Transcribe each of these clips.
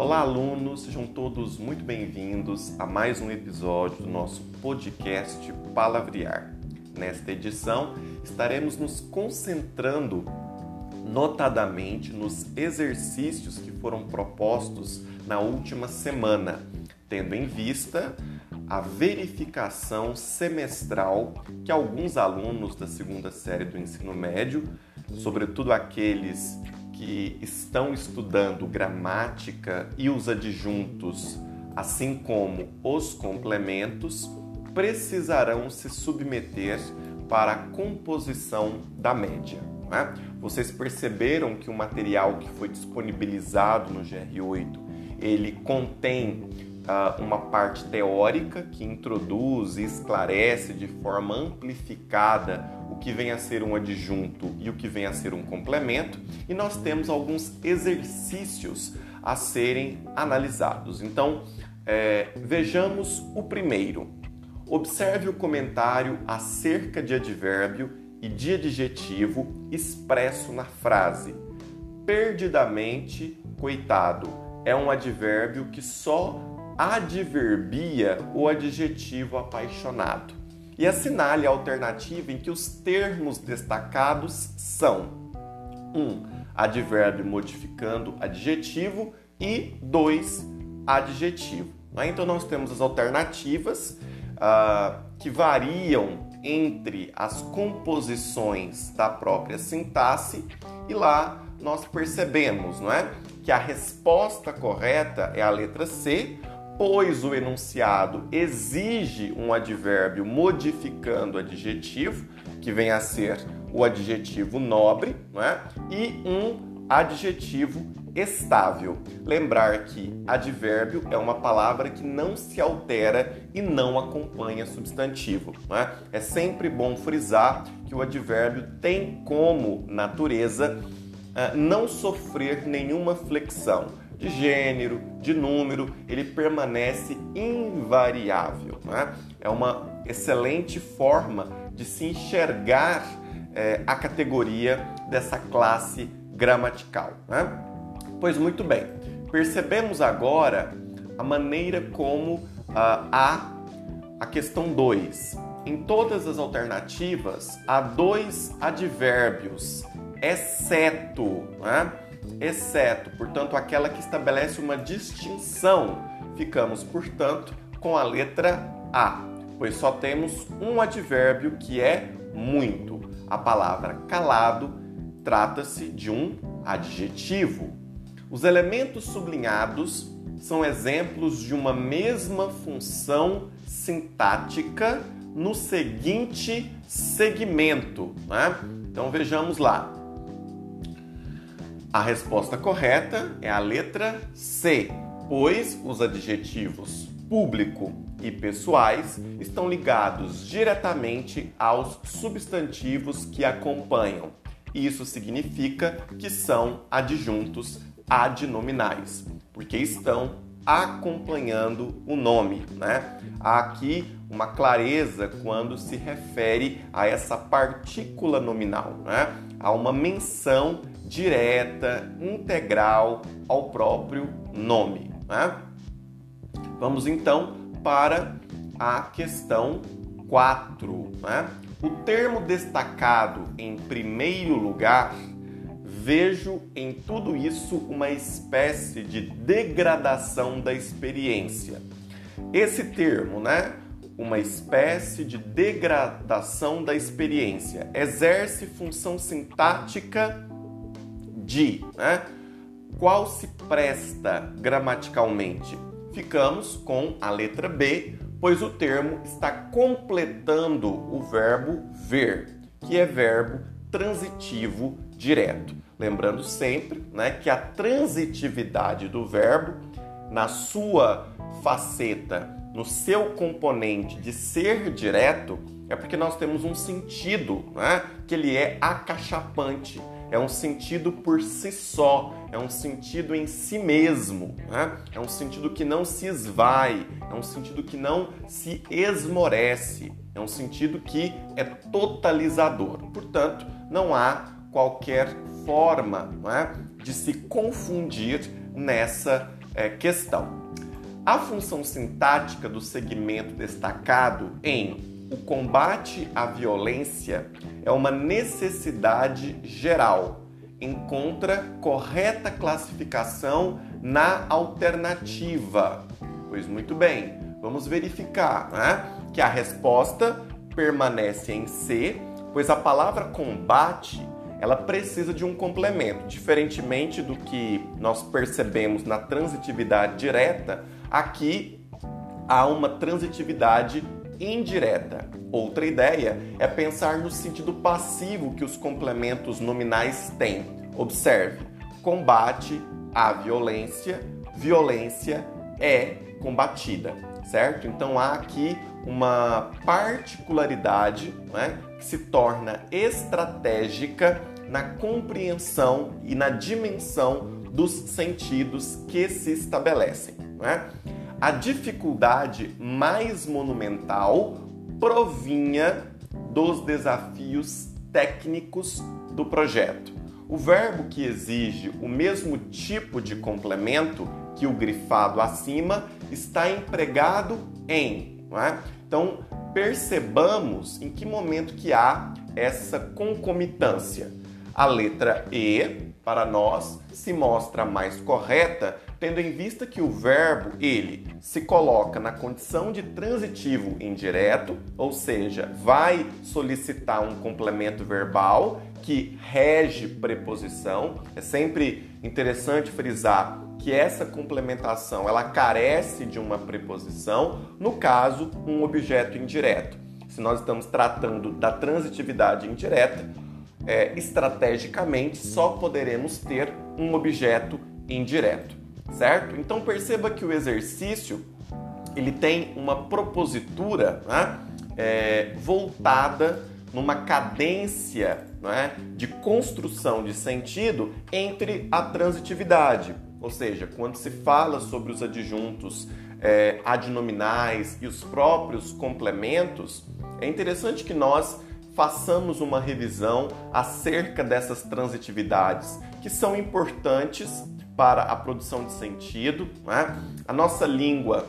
Olá, alunos, sejam todos muito bem-vindos a mais um episódio do nosso podcast Palavrear. Nesta edição, estaremos nos concentrando notadamente nos exercícios que foram propostos na última semana, tendo em vista a verificação semestral que alguns alunos da segunda série do ensino médio, sobretudo aqueles que estão estudando gramática e os adjuntos, assim como os complementos, precisarão se submeter para a composição da média. É? Vocês perceberam que o material que foi disponibilizado no GR8 ele contém uh, uma parte teórica que introduz e esclarece de forma amplificada que vem a ser um adjunto e o que vem a ser um complemento, e nós temos alguns exercícios a serem analisados. Então, é, vejamos o primeiro. Observe o comentário acerca de advérbio e de adjetivo expresso na frase. Perdidamente, coitado, é um advérbio que só adverbia o adjetivo apaixonado e assinale a alternativa em que os termos destacados são 1. Um, advérbio modificando adjetivo e 2. Adjetivo. Né? Então nós temos as alternativas uh, que variam entre as composições da própria sintaxe e lá nós percebemos, não é, que a resposta correta é a letra C, pois o enunciado exige um advérbio modificando o adjetivo, que vem a ser o adjetivo nobre, é? e um adjetivo estável. Lembrar que advérbio é uma palavra que não se altera e não acompanha substantivo. É? é sempre bom frisar que o advérbio tem como natureza uh, não sofrer nenhuma flexão de gênero, de número, ele permanece invariável. Né? É uma excelente forma de se enxergar é, a categoria dessa classe gramatical. Né? Pois muito bem, percebemos agora a maneira como uh, há a questão 2. Em todas as alternativas, há dois advérbios, exceto. Né? Exceto, portanto, aquela que estabelece uma distinção. Ficamos, portanto, com a letra A, pois só temos um advérbio que é muito. A palavra calado trata-se de um adjetivo. Os elementos sublinhados são exemplos de uma mesma função sintática no seguinte segmento. Né? Então vejamos lá. A resposta correta é a letra C, pois os adjetivos público e pessoais estão ligados diretamente aos substantivos que acompanham. Isso significa que são adjuntos adnominais, porque estão acompanhando o nome, né? Há aqui uma clareza quando se refere a essa partícula nominal, né? Há uma menção direta, integral ao próprio nome. Né? Vamos então para a questão 4. Né? O termo destacado em primeiro lugar, vejo em tudo isso uma espécie de degradação da experiência. Esse termo, né? Uma espécie de degradação da experiência exerce função sintática de, né? Qual se presta gramaticalmente? Ficamos com a letra B, pois o termo está completando o verbo ver, que é verbo transitivo direto. Lembrando sempre né, que a transitividade do verbo, na sua faceta, no seu componente de ser direto, é porque nós temos um sentido né, que ele é acachapante é um sentido por si só, é um sentido em si mesmo, né? é um sentido que não se esvai, é um sentido que não se esmorece, é um sentido que é totalizador. Portanto, não há qualquer forma é? de se confundir nessa é, questão. A função sintática do segmento destacado em o combate à violência é uma necessidade geral. Encontra correta classificação na alternativa. Pois muito bem, vamos verificar né, que a resposta permanece em C, pois a palavra combate ela precisa de um complemento, diferentemente do que nós percebemos na transitividade direta, aqui há uma transitividade indireta. Outra ideia é pensar no sentido passivo que os complementos nominais têm. Observe: combate à violência, violência é combatida, certo? Então há aqui uma particularidade né, que se torna estratégica na compreensão e na dimensão dos sentidos que se estabelecem. Né? A dificuldade mais monumental provinha dos desafios técnicos do projeto. O verbo que exige o mesmo tipo de complemento que o grifado acima está empregado em. É? Então, percebamos em que momento que há essa concomitância. A letra E, para nós, se mostra mais correta, tendo em vista que o verbo ele se coloca na condição de transitivo indireto, ou seja, vai solicitar um complemento verbal que rege preposição. É sempre interessante frisar que essa complementação ela carece de uma preposição, no caso, um objeto indireto. Se nós estamos tratando da transitividade indireta, é, estrategicamente só poderemos ter um objeto indireto, certo? Então perceba que o exercício ele tem uma propositura né, é, voltada numa cadência né, de construção de sentido entre a transitividade, ou seja, quando se fala sobre os adjuntos é, adnominais e os próprios complementos, é interessante que nós façamos uma revisão acerca dessas transitividades que são importantes para a produção de sentido. Né? A nossa língua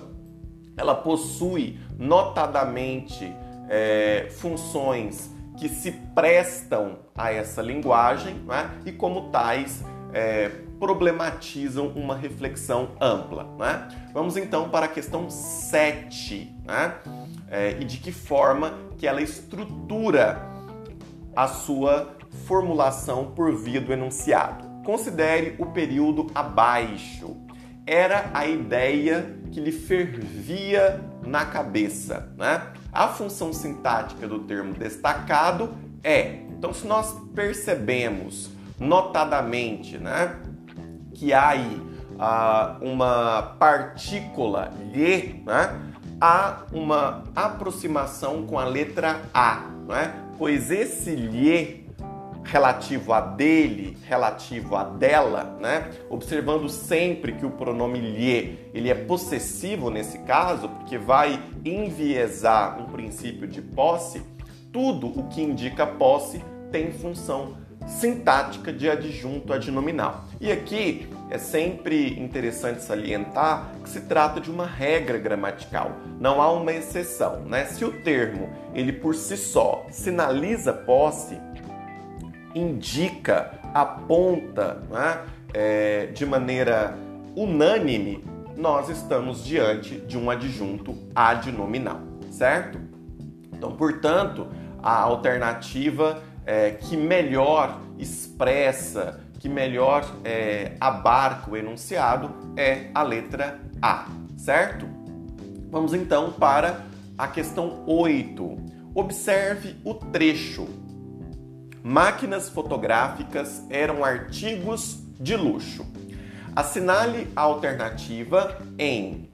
ela possui notadamente é, funções que se prestam a essa linguagem né? e, como tais, é, problematizam uma reflexão ampla. Né? Vamos então para a questão 7. Né? É, e de que forma que ela estrutura a sua formulação por via do enunciado. Considere o período abaixo. Era a ideia que lhe fervia na cabeça. Né? A função sintática do termo destacado é. Então, se nós percebemos notadamente né, que há aí uh, uma partícula lhe, né, há uma aproximação com a letra A, né? pois esse lhe relativo a dele, relativo a dela, né? Observando sempre que o pronome lhe, ele é possessivo nesse caso, porque vai enviesar um princípio de posse, tudo o que indica posse tem função sintática de adjunto adnominal. E aqui é sempre interessante salientar que se trata de uma regra gramatical, não há uma exceção, né? Se o termo ele por si só sinaliza posse, indica, aponta, né? é, de maneira unânime, nós estamos diante de um adjunto adnominal, certo? Então, portanto, a alternativa é, que melhor expressa, que melhor é, abarca o enunciado é a letra A, certo? Vamos então para a questão 8. Observe o trecho. Máquinas fotográficas eram artigos de luxo. Assinale a alternativa em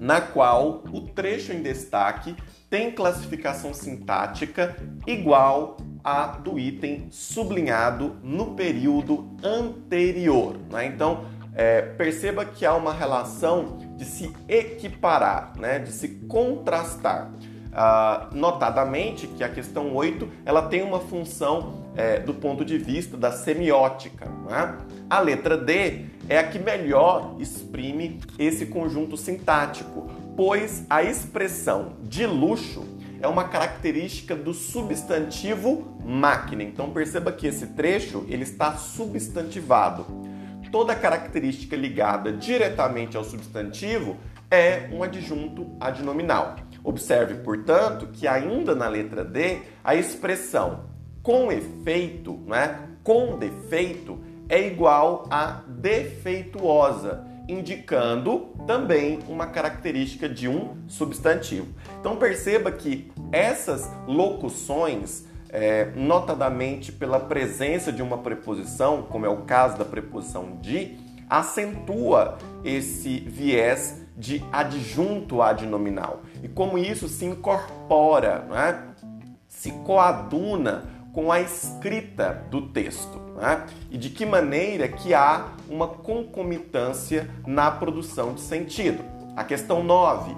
na qual o trecho em destaque tem classificação sintática igual a do item sublinhado no período anterior. Né? Então, é, perceba que há uma relação de se equiparar, né? de se contrastar. Uh, notadamente que a questão 8 ela tem uma função é, do ponto de vista da semiótica. É? A letra D é a que melhor exprime esse conjunto sintático, pois a expressão de luxo é uma característica do substantivo máquina. Então perceba que esse trecho ele está substantivado. Toda característica ligada diretamente ao substantivo é um adjunto adnominal. Observe, portanto, que ainda na letra D, a expressão com efeito, né, com defeito, é igual a defeituosa, indicando também uma característica de um substantivo. Então perceba que essas locuções, é, notadamente pela presença de uma preposição, como é o caso da preposição de, acentua esse viés de adjunto adnominal. E como isso se incorpora, né? se coaduna com a escrita do texto. Né? E de que maneira que há uma concomitância na produção de sentido. A questão 9.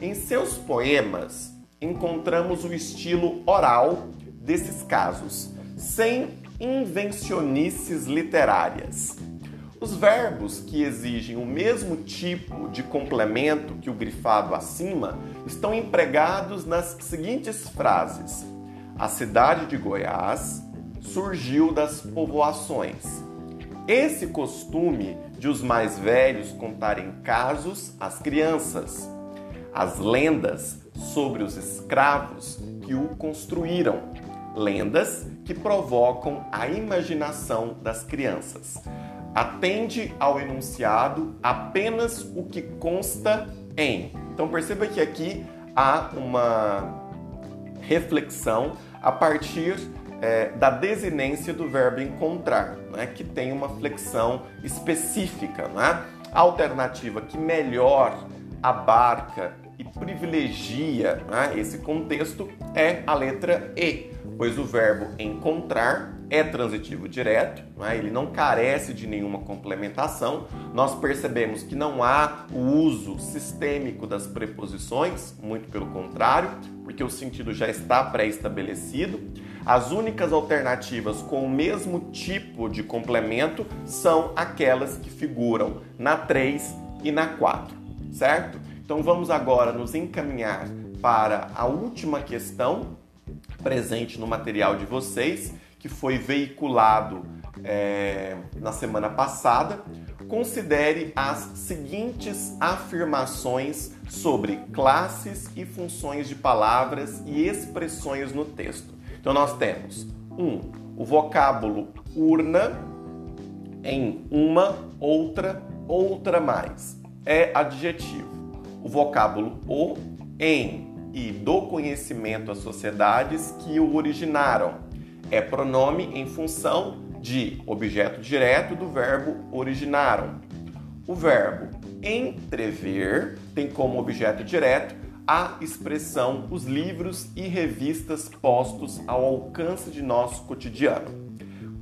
Em seus poemas, encontramos o estilo oral desses casos, sem invencionices literárias. Os verbos que exigem o mesmo tipo de complemento que o grifado acima estão empregados nas seguintes frases: A cidade de Goiás surgiu das povoações. Esse costume de os mais velhos contarem casos às crianças, as lendas sobre os escravos que o construíram, lendas que provocam a imaginação das crianças atende ao enunciado apenas o que consta em. Então perceba que aqui há uma reflexão a partir é, da desinência do verbo encontrar, né, que tem uma flexão específica. Né? A alternativa que melhor abarca e privilegia né, esse contexto é a letra E, pois o verbo encontrar é transitivo direto, né? ele não carece de nenhuma complementação. Nós percebemos que não há o uso sistêmico das preposições, muito pelo contrário, porque o sentido já está pré-estabelecido. As únicas alternativas com o mesmo tipo de complemento são aquelas que figuram na 3 e na 4, certo? Então vamos agora nos encaminhar para a última questão presente no material de vocês que foi veiculado é, na semana passada, considere as seguintes afirmações sobre classes e funções de palavras e expressões no texto. Então nós temos um, o vocábulo urna em uma, outra, outra mais. É adjetivo. O vocábulo o em e do conhecimento às sociedades que o originaram é pronome em função de objeto direto do verbo originaram. O verbo entrever tem como objeto direto a expressão os livros e revistas postos ao alcance de nosso cotidiano.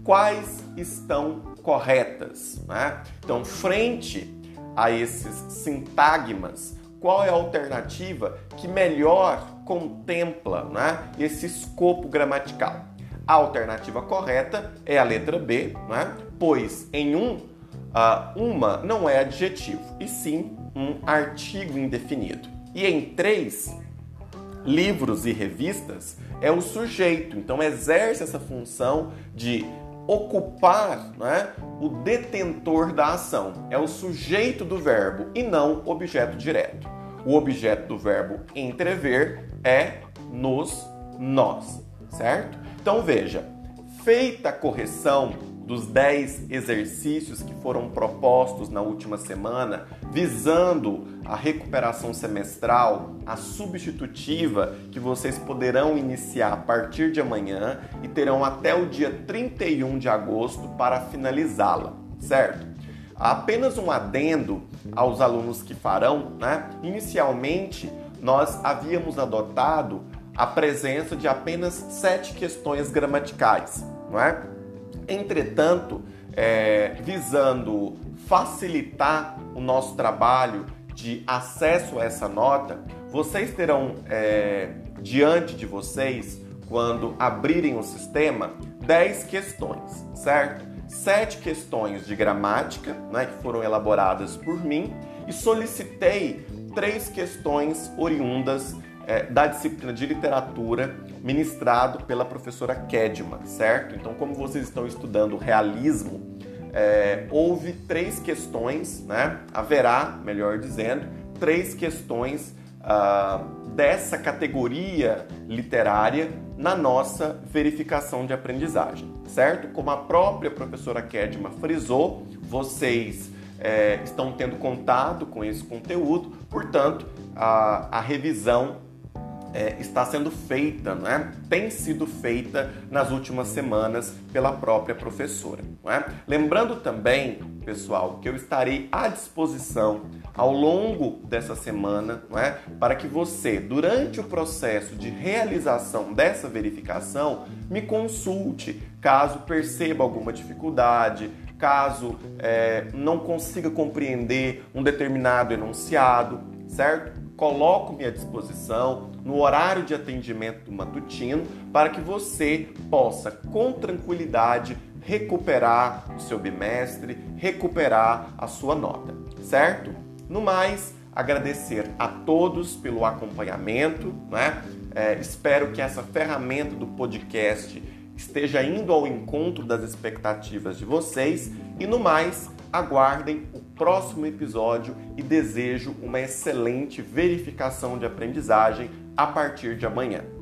Quais estão corretas? Né? Então, frente a esses sintagmas, qual é a alternativa que melhor contempla né, esse escopo gramatical? A alternativa correta é a letra B, né? pois em um, uh, uma não é adjetivo, e sim um artigo indefinido. E em três, livros e revistas é o sujeito, então exerce essa função de ocupar né, o detentor da ação. É o sujeito do verbo e não objeto direto. O objeto do verbo entrever é nos, nós, certo? Então veja, feita a correção dos 10 exercícios que foram propostos na última semana, visando a recuperação semestral, a substitutiva que vocês poderão iniciar a partir de amanhã e terão até o dia 31 de agosto para finalizá-la, certo? Apenas um adendo aos alunos que farão, né? Inicialmente, nós havíamos adotado a presença de apenas sete questões gramaticais, não é? Entretanto, é, visando facilitar o nosso trabalho de acesso a essa nota, vocês terão é, diante de vocês, quando abrirem o sistema, 10 questões, certo? Sete questões de gramática, né, que foram elaboradas por mim, e solicitei três questões oriundas é, da disciplina de literatura ministrado pela professora Kedma, certo? Então, como vocês estão estudando realismo, é, houve três questões, né? Haverá, melhor dizendo, três questões uh, dessa categoria literária na nossa verificação de aprendizagem, certo? Como a própria professora Kedma frisou, vocês é, estão tendo contato com esse conteúdo, portanto, a, a revisão é, está sendo feita, né? tem sido feita nas últimas semanas pela própria professora. É? Lembrando também, pessoal, que eu estarei à disposição ao longo dessa semana é? para que você, durante o processo de realização dessa verificação, me consulte caso perceba alguma dificuldade, caso é, não consiga compreender um determinado enunciado, certo? Coloco-me à disposição no horário de atendimento matutino para que você possa, com tranquilidade, recuperar o seu bimestre, recuperar a sua nota, certo? No mais, agradecer a todos pelo acompanhamento, né? É, espero que essa ferramenta do podcast esteja indo ao encontro das expectativas de vocês e no mais, aguardem o próximo episódio e desejo uma excelente verificação de aprendizagem a partir de amanhã.